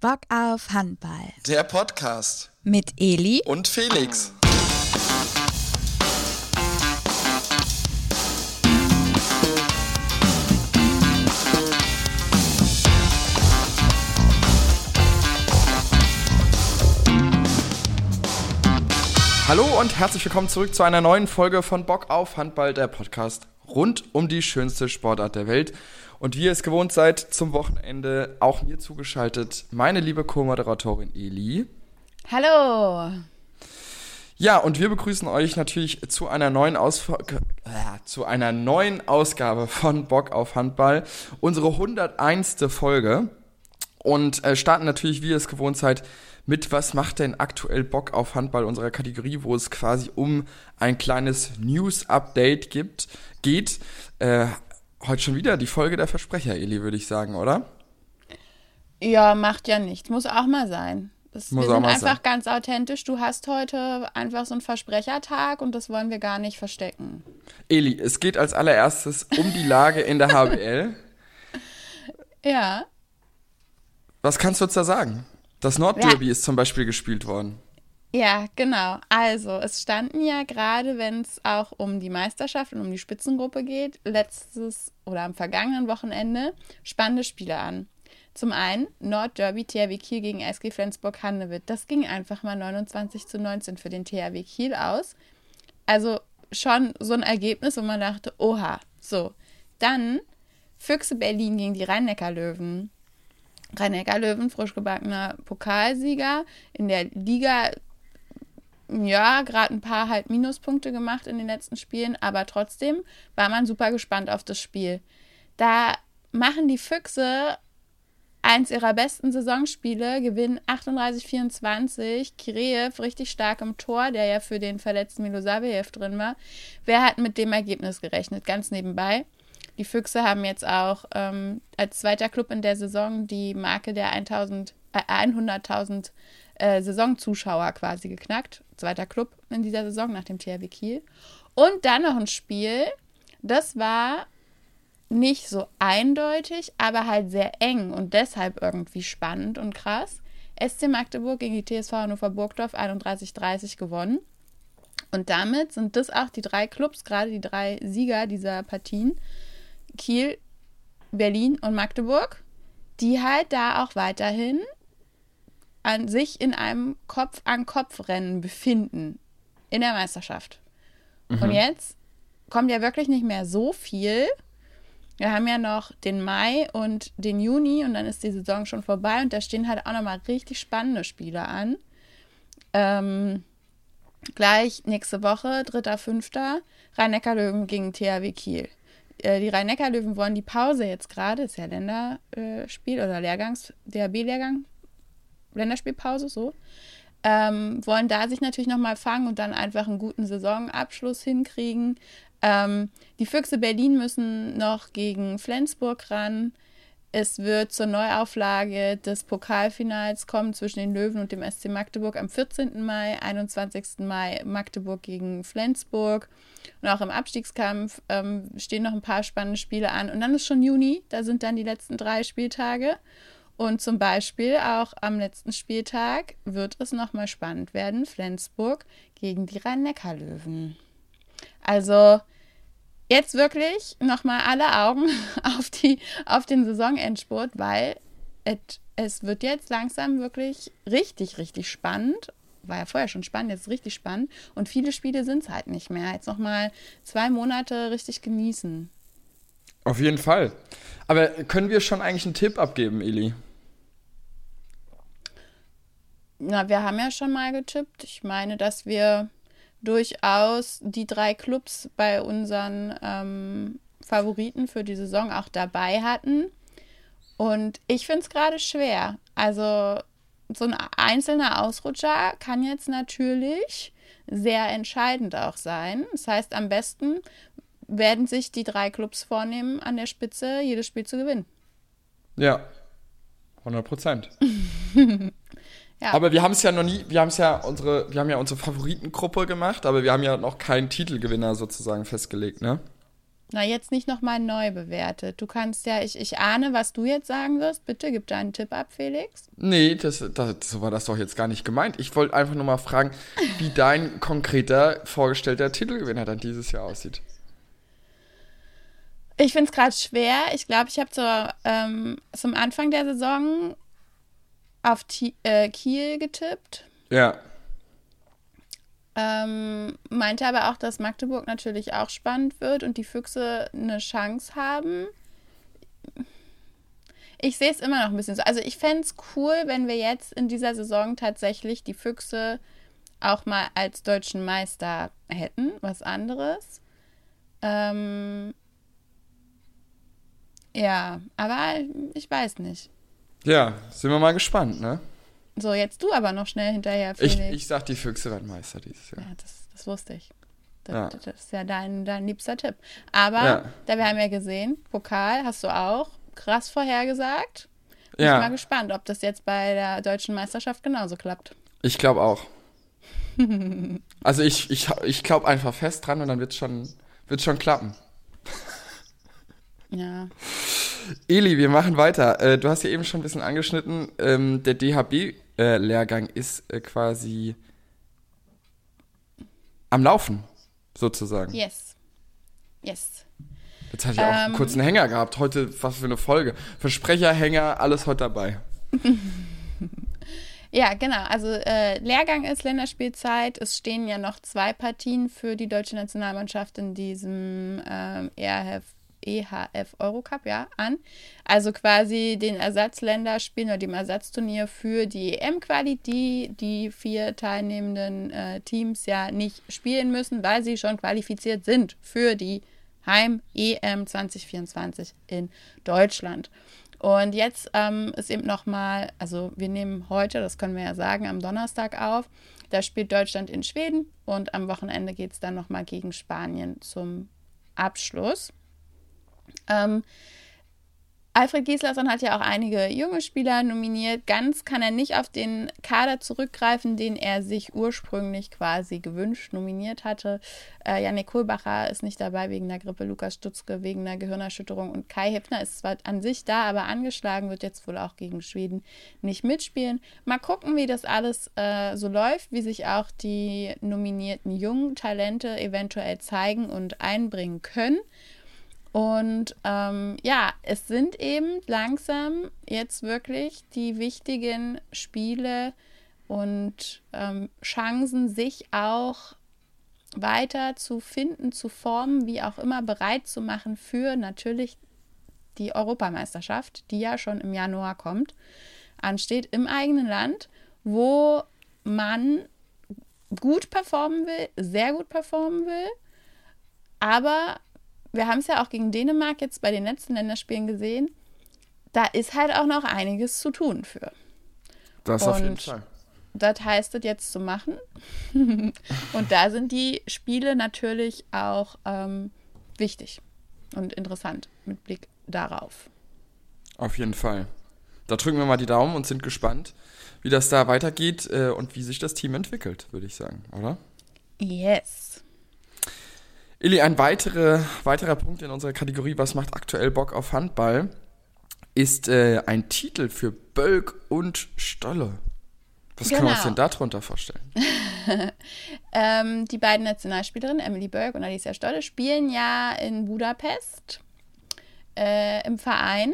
Bock auf Handball. Der Podcast Mit Eli und Felix. Hallo und herzlich willkommen zurück zu einer neuen Folge von Bock auf Handball, der Podcast rund um die schönste Sportart der Welt. Und wie ihr es gewohnt seid, zum Wochenende auch mir zugeschaltet meine liebe Co-Moderatorin Eli. Hallo. Ja, und wir begrüßen euch natürlich zu einer neuen Ausf äh, zu einer neuen Ausgabe von Bock auf Handball, unsere 101. Folge und äh, starten natürlich, wie ihr es gewohnt seid, mit Was macht denn aktuell Bock auf Handball unserer Kategorie, wo es quasi um ein kleines News-Update gibt, geht. Äh, heute schon wieder die Folge der Versprecher, Eli, würde ich sagen, oder? Ja, macht ja nichts. Muss auch mal sein. Das, Muss wir auch sind einfach sein. ganz authentisch. Du hast heute einfach so einen Versprechertag und das wollen wir gar nicht verstecken. Eli, es geht als allererstes um die Lage in der HBL. Ja. Was kannst du uns da sagen? Das Nordderby ist zum Beispiel gespielt worden. Ja, genau. Also, es standen ja gerade, wenn es auch um die Meisterschaft und um die Spitzengruppe geht, letztes oder am vergangenen Wochenende spannende Spiele an. Zum einen Nordderby THW Kiel gegen SG Flensburg-Handewitt. Das ging einfach mal 29 zu 19 für den THW Kiel aus. Also schon so ein Ergebnis, wo man dachte, oha, so. Dann Füchse Berlin gegen die Rhein-Neckar-Löwen. Rhein-Neckar-Löwen, frisch gebackener Pokalsieger. In der Liga, ja, gerade ein paar halt Minuspunkte gemacht in den letzten Spielen, aber trotzdem war man super gespannt auf das Spiel. Da machen die Füchse eins ihrer besten Saisonspiele, gewinnen 38-24. Kireev richtig stark im Tor, der ja für den verletzten Milosavljev drin war. Wer hat mit dem Ergebnis gerechnet? Ganz nebenbei. Die Füchse haben jetzt auch ähm, als zweiter Club in der Saison die Marke der 1000, äh, 100.000 äh, Saisonzuschauer quasi geknackt. Zweiter Club in dieser Saison nach dem THW Kiel. Und dann noch ein Spiel, das war nicht so eindeutig, aber halt sehr eng und deshalb irgendwie spannend und krass. SC Magdeburg gegen die TSV Hannover Burgdorf 31-30 gewonnen. Und damit sind das auch die drei Clubs, gerade die drei Sieger dieser Partien, Kiel, Berlin und Magdeburg, die halt da auch weiterhin an sich in einem Kopf-an-Kopf-Rennen befinden in der Meisterschaft. Und jetzt kommt ja wirklich nicht mehr so viel. Wir haben ja noch den Mai und den Juni und dann ist die Saison schon vorbei und da stehen halt auch nochmal richtig spannende Spiele an. Ähm, gleich nächste Woche, 3.5. Rhein-Neckar-Löwen gegen THW Kiel. Äh, die Rhein-Neckar-Löwen wollen die Pause jetzt gerade, ist ja Länderspiel oder Lehrgangs, DHB-Lehrgang, Länderspielpause, so. Ähm, wollen da sich natürlich nochmal fangen und dann einfach einen guten Saisonabschluss hinkriegen. Ähm, die Füchse Berlin müssen noch gegen Flensburg ran. Es wird zur Neuauflage des Pokalfinals kommen zwischen den Löwen und dem SC Magdeburg am 14. Mai, 21. Mai Magdeburg gegen Flensburg. Und auch im Abstiegskampf ähm, stehen noch ein paar spannende Spiele an. Und dann ist schon Juni, da sind dann die letzten drei Spieltage. Und zum Beispiel auch am letzten Spieltag wird es nochmal spannend werden. Flensburg gegen die Rhein-Neckar-Löwen. Also jetzt wirklich nochmal alle Augen auf, die, auf den Saisonendspurt, weil et, es wird jetzt langsam wirklich richtig, richtig spannend. War ja vorher schon spannend, jetzt richtig spannend. Und viele Spiele sind es halt nicht mehr. Jetzt nochmal zwei Monate richtig genießen. Auf jeden Fall. Aber können wir schon eigentlich einen Tipp abgeben, Eli? Na, wir haben ja schon mal getippt. Ich meine, dass wir durchaus die drei Clubs bei unseren ähm, Favoriten für die Saison auch dabei hatten. Und ich finde es gerade schwer. Also so ein einzelner Ausrutscher kann jetzt natürlich sehr entscheidend auch sein. Das heißt, am besten werden sich die drei Clubs vornehmen, an der Spitze jedes Spiel zu gewinnen. Ja, 100 Prozent. Ja. Aber wir haben es ja noch nie, wir haben es ja unsere, wir haben ja unsere Favoritengruppe gemacht, aber wir haben ja noch keinen Titelgewinner sozusagen festgelegt, ne? Na, jetzt nicht nochmal neu bewertet. Du kannst ja, ich, ich ahne, was du jetzt sagen wirst. Bitte gib deinen Tipp ab, Felix. Nee, das, das, so war das doch jetzt gar nicht gemeint. Ich wollte einfach nur mal fragen, wie dein konkreter vorgestellter Titelgewinner dann dieses Jahr aussieht. Ich finde es gerade schwer. Ich glaube, ich habe ähm, zum Anfang der Saison auf T äh, Kiel getippt. Ja. Ähm, meinte aber auch, dass Magdeburg natürlich auch spannend wird und die Füchse eine Chance haben. Ich sehe es immer noch ein bisschen so. Also ich fände es cool, wenn wir jetzt in dieser Saison tatsächlich die Füchse auch mal als deutschen Meister hätten. Was anderes. Ähm, ja, aber ich weiß nicht. Ja, sind wir mal gespannt, ne? So, jetzt du aber noch schnell hinterher, Felix. Ich, ich sag, die Füchse werden Meister dieses Jahr. Ja, das, das wusste ich. Das, ja. das, ist ja dein, dein liebster Tipp. Aber, ja. da wir haben ja gesehen, Pokal hast du auch krass vorhergesagt. Bin ja. Ich bin mal gespannt, ob das jetzt bei der deutschen Meisterschaft genauso klappt. Ich glaube auch. also ich, ich, ich glaube einfach fest dran und dann wird es schon, wird's schon klappen. Ja. Eli, wir machen weiter. Äh, du hast ja eben schon ein bisschen angeschnitten. Ähm, der DHB-Lehrgang äh, ist äh, quasi am Laufen, sozusagen. Yes. Yes. Jetzt hatte ich auch ähm, einen kurzen Hänger gehabt. Heute, was für eine Folge. Versprecher, Hänger, alles heute dabei. ja, genau. Also äh, Lehrgang ist Länderspielzeit. Es stehen ja noch zwei Partien für die deutsche Nationalmannschaft in diesem ähm, ERF EHF Eurocup, ja, an. Also quasi den Ersatzländerspielen oder dem Ersatzturnier für die EM-Quali, die die vier teilnehmenden äh, Teams ja nicht spielen müssen, weil sie schon qualifiziert sind für die Heim-EM 2024 in Deutschland. Und jetzt ähm, ist eben nochmal, also wir nehmen heute, das können wir ja sagen, am Donnerstag auf. Da spielt Deutschland in Schweden und am Wochenende geht es dann nochmal gegen Spanien zum Abschluss. Ähm, Alfred Gislason hat ja auch einige junge Spieler nominiert. Ganz kann er nicht auf den Kader zurückgreifen, den er sich ursprünglich quasi gewünscht nominiert hatte. Äh, Janik Kohlbacher ist nicht dabei wegen der Grippe, Lukas Stutzke wegen der Gehirnerschütterung und Kai Hepner ist zwar an sich da, aber angeschlagen, wird jetzt wohl auch gegen Schweden nicht mitspielen. Mal gucken, wie das alles äh, so läuft, wie sich auch die nominierten jungen Talente eventuell zeigen und einbringen können. Und ähm, ja, es sind eben langsam jetzt wirklich die wichtigen Spiele und ähm, Chancen, sich auch weiter zu finden, zu formen, wie auch immer bereit zu machen für natürlich die Europameisterschaft, die ja schon im Januar kommt, ansteht im eigenen Land, wo man gut performen will, sehr gut performen will, aber wir haben es ja auch gegen Dänemark jetzt bei den letzten Länderspielen gesehen, da ist halt auch noch einiges zu tun für. Das Und auf jeden Fall. Das heißt es jetzt zu machen. und da sind die Spiele natürlich auch ähm, wichtig und interessant mit Blick darauf. Auf jeden Fall. Da drücken wir mal die Daumen und sind gespannt, wie das da weitergeht äh, und wie sich das Team entwickelt, würde ich sagen, oder? Yes. Illy, ein weitere, weiterer Punkt in unserer Kategorie, was macht aktuell Bock auf Handball, ist äh, ein Titel für Bölk und Stolle. Was genau. können wir uns denn darunter vorstellen? ähm, die beiden Nationalspielerinnen, Emily Bölk und Alicia Stolle, spielen ja in Budapest äh, im Verein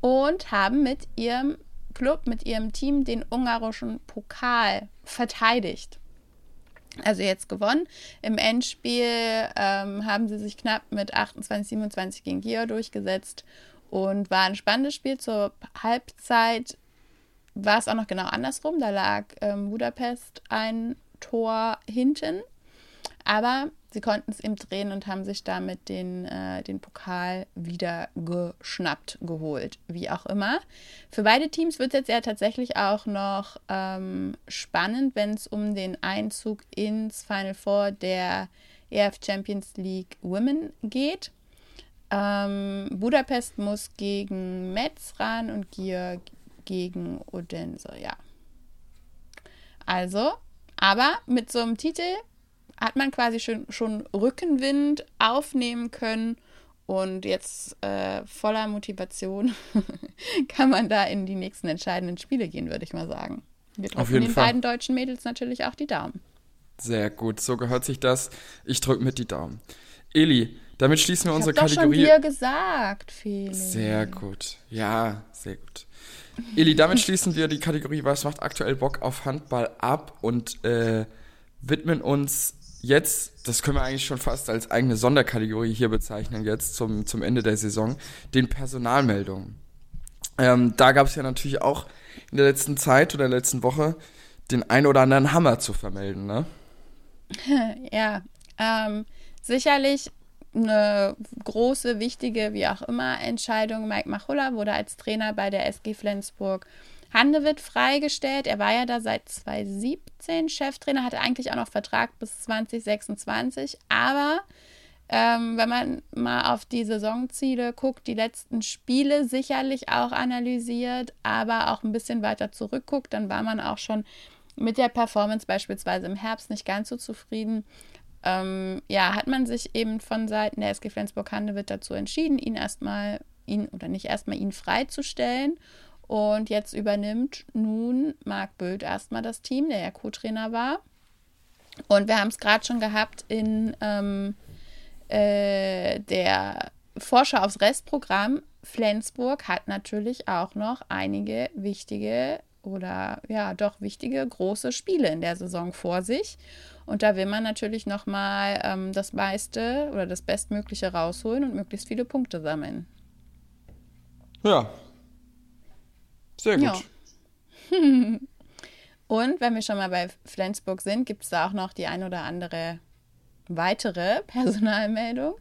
und haben mit ihrem Club, mit ihrem Team den ungarischen Pokal verteidigt also jetzt gewonnen. Im Endspiel ähm, haben sie sich knapp mit 28, 27 gegen Gio durchgesetzt und war ein spannendes Spiel. Zur Halbzeit war es auch noch genau andersrum. Da lag ähm, Budapest ein Tor hinten. Aber sie konnten es eben drehen und haben sich damit den, äh, den Pokal wieder geschnappt, geholt, wie auch immer. Für beide Teams wird es jetzt ja tatsächlich auch noch ähm, spannend, wenn es um den Einzug ins Final Four der EF Champions League Women geht. Ähm, Budapest muss gegen Metz ran und Gier gegen Odense, ja. Also, aber mit so einem Titel hat man quasi schon, schon Rückenwind aufnehmen können Und jetzt äh, voller Motivation kann man da in die nächsten entscheidenden Spiele gehen, würde ich mal sagen. Wir drücken den Fall. beiden deutschen Mädels natürlich auch die Daumen. Sehr gut, so gehört sich das. Ich drücke mit die Daumen. Eli, damit schließen wir ich unsere Kategorie. Habe schon dir gesagt, Felix. Sehr gut. Ja, sehr gut. Eli, damit schließen wir die Kategorie Was macht aktuell Bock auf Handball ab und äh, widmen uns jetzt, das können wir eigentlich schon fast als eigene Sonderkategorie hier bezeichnen, jetzt zum, zum Ende der Saison, den Personalmeldungen. Ähm, da gab es ja natürlich auch in der letzten Zeit oder der letzten Woche den ein oder anderen Hammer zu vermelden, ne? ja, ähm, sicherlich eine große, wichtige, wie auch immer, Entscheidung. Mike Machulla wurde als Trainer bei der SG Flensburg Handewitt freigestellt. Er war ja da seit 2017 Cheftrainer, hatte eigentlich auch noch Vertrag bis 2026. Aber ähm, wenn man mal auf die Saisonziele guckt, die letzten Spiele sicherlich auch analysiert, aber auch ein bisschen weiter zurückguckt, dann war man auch schon mit der Performance beispielsweise im Herbst nicht ganz so zufrieden. Ähm, ja, hat man sich eben von Seiten der SG Flensburg-Handewitt dazu entschieden, ihn erstmal, ihn oder nicht erstmal ihn freizustellen und jetzt übernimmt nun Marc Böth erstmal das Team, der ja Co-Trainer war. Und wir haben es gerade schon gehabt in ähm, äh, der Vorschau aufs Restprogramm. Flensburg hat natürlich auch noch einige wichtige oder ja, doch wichtige große Spiele in der Saison vor sich. Und da will man natürlich nochmal ähm, das meiste oder das Bestmögliche rausholen und möglichst viele Punkte sammeln. Ja, sehr gut. Ja. Und wenn wir schon mal bei Flensburg sind, gibt es da auch noch die ein oder andere weitere Personalmeldung.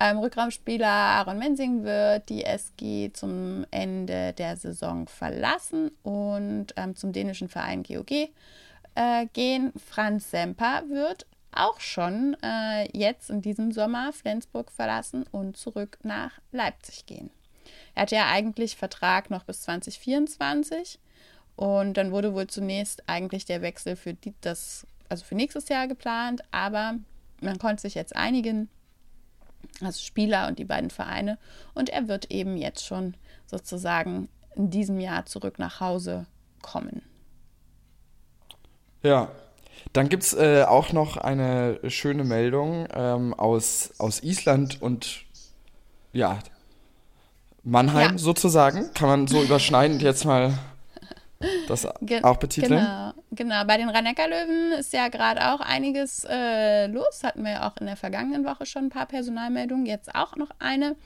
Ähm, Rückraumspieler Aaron Mensing wird die SG zum Ende der Saison verlassen und ähm, zum dänischen Verein GOG äh, gehen. Franz Semper wird auch schon äh, jetzt in diesem Sommer Flensburg verlassen und zurück nach Leipzig gehen. Er hatte ja eigentlich Vertrag noch bis 2024 und dann wurde wohl zunächst eigentlich der Wechsel für die, das, also für nächstes Jahr geplant, aber man konnte sich jetzt einigen, also Spieler und die beiden Vereine, und er wird eben jetzt schon sozusagen in diesem Jahr zurück nach Hause kommen. Ja, dann gibt es äh, auch noch eine schöne Meldung ähm, aus, aus Island und ja, Mannheim ja. sozusagen. Kann man so überschneidend jetzt mal das Ge auch betiteln? Genau, genau. Bei den rhein löwen ist ja gerade auch einiges äh, los. Hatten wir ja auch in der vergangenen Woche schon ein paar Personalmeldungen. Jetzt auch noch eine.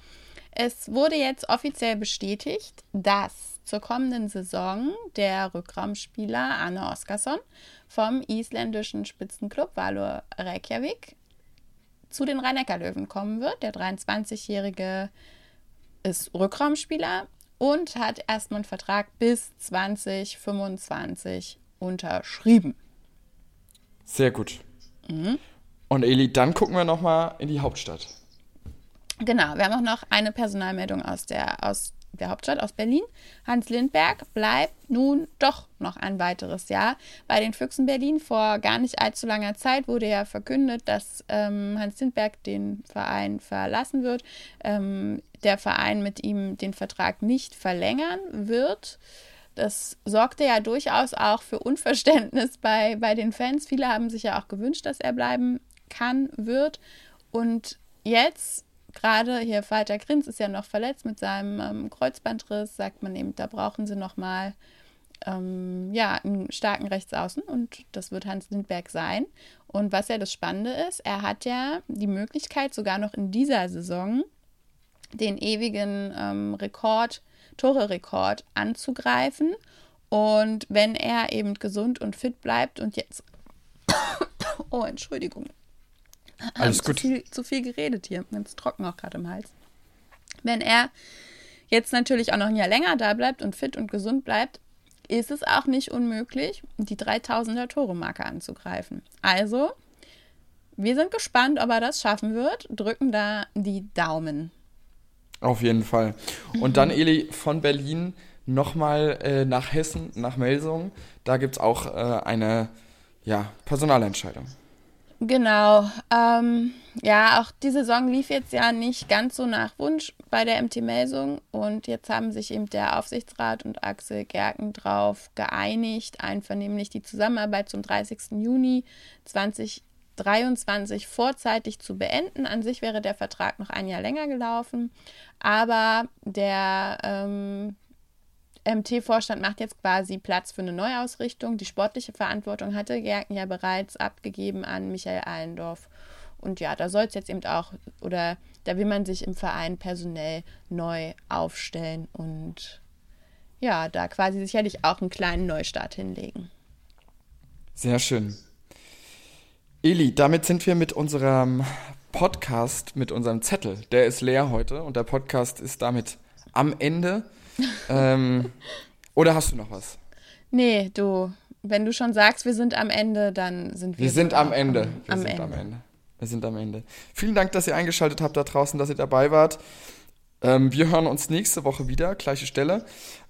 Es wurde jetzt offiziell bestätigt, dass zur kommenden Saison der Rückraumspieler Arne Oskarsson vom isländischen Spitzenclub Valur Reykjavik zu den rhein löwen kommen wird. Der 23-jährige ist Rückraumspieler und hat erstmal einen Vertrag bis 2025 unterschrieben. Sehr gut. Mhm. Und Eli, dann gucken wir nochmal in die Hauptstadt. Genau, wir haben auch noch eine Personalmeldung aus der, aus der Hauptstadt, aus Berlin. Hans Lindberg bleibt nun doch noch ein weiteres Jahr bei den Füchsen Berlin. Vor gar nicht allzu langer Zeit wurde ja verkündet, dass ähm, Hans Lindberg den Verein verlassen wird. Ähm, der Verein mit ihm den Vertrag nicht verlängern wird. Das sorgte ja durchaus auch für Unverständnis bei, bei den Fans. Viele haben sich ja auch gewünscht, dass er bleiben kann, wird. Und jetzt, gerade hier Walter Grins ist ja noch verletzt mit seinem ähm, Kreuzbandriss, sagt man eben, da brauchen sie nochmal ähm, ja, einen starken Rechtsaußen und das wird Hans Lindberg sein. Und was ja das Spannende ist, er hat ja die Möglichkeit, sogar noch in dieser Saison den ewigen ähm, Rekord, Tore-Rekord anzugreifen. Und wenn er eben gesund und fit bleibt und jetzt. oh, Entschuldigung. Alles gut. Zu viel, zu viel geredet hier. Ganz trocken auch gerade im Hals. Wenn er jetzt natürlich auch noch ein Jahr länger da bleibt und fit und gesund bleibt, ist es auch nicht unmöglich, die 3000er Tore-Marke anzugreifen. Also, wir sind gespannt, ob er das schaffen wird, drücken da die Daumen. Auf jeden Fall. Und dann, Eli, von Berlin nochmal äh, nach Hessen, nach Melsung. Da gibt es auch äh, eine ja, Personalentscheidung. Genau. Ähm, ja, auch die Saison lief jetzt ja nicht ganz so nach Wunsch bei der MT Melsung und jetzt haben sich eben der Aufsichtsrat und Axel Gerken drauf geeinigt, einvernehmlich die Zusammenarbeit zum 30. Juni 2023 vorzeitig zu beenden. An sich wäre der Vertrag noch ein Jahr länger gelaufen, aber der ähm, MT-Vorstand macht jetzt quasi Platz für eine Neuausrichtung. Die sportliche Verantwortung hatte Gerken ja bereits abgegeben an Michael Allendorf. Und ja, da soll es jetzt eben auch, oder da will man sich im Verein personell neu aufstellen und ja, da quasi sicherlich auch einen kleinen Neustart hinlegen. Sehr schön. Eli, damit sind wir mit unserem Podcast, mit unserem Zettel, der ist leer heute und der Podcast ist damit am Ende. ähm, oder hast du noch was? Nee, du, wenn du schon sagst, wir sind am Ende, dann sind wir. Wir sind am Ende. Am, wir am sind Ende. am Ende. Wir sind am Ende. Vielen Dank, dass ihr eingeschaltet habt da draußen, dass ihr dabei wart. Ähm, wir hören uns nächste Woche wieder, gleiche Stelle.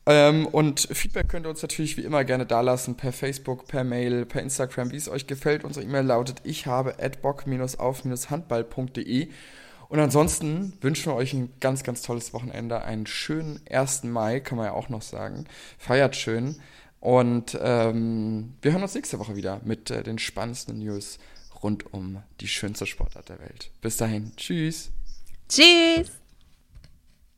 Ähm, und Feedback könnt ihr uns natürlich wie immer gerne dalassen, per Facebook, per Mail, per Instagram, wie es euch gefällt. Unsere E-Mail lautet ich habe bock-auf-handball.de. Und ansonsten wünschen wir euch ein ganz, ganz tolles Wochenende, einen schönen 1. Mai, kann man ja auch noch sagen. Feiert schön. Und ähm, wir hören uns nächste Woche wieder mit äh, den spannendsten News rund um die schönste Sportart der Welt. Bis dahin, tschüss. Tschüss.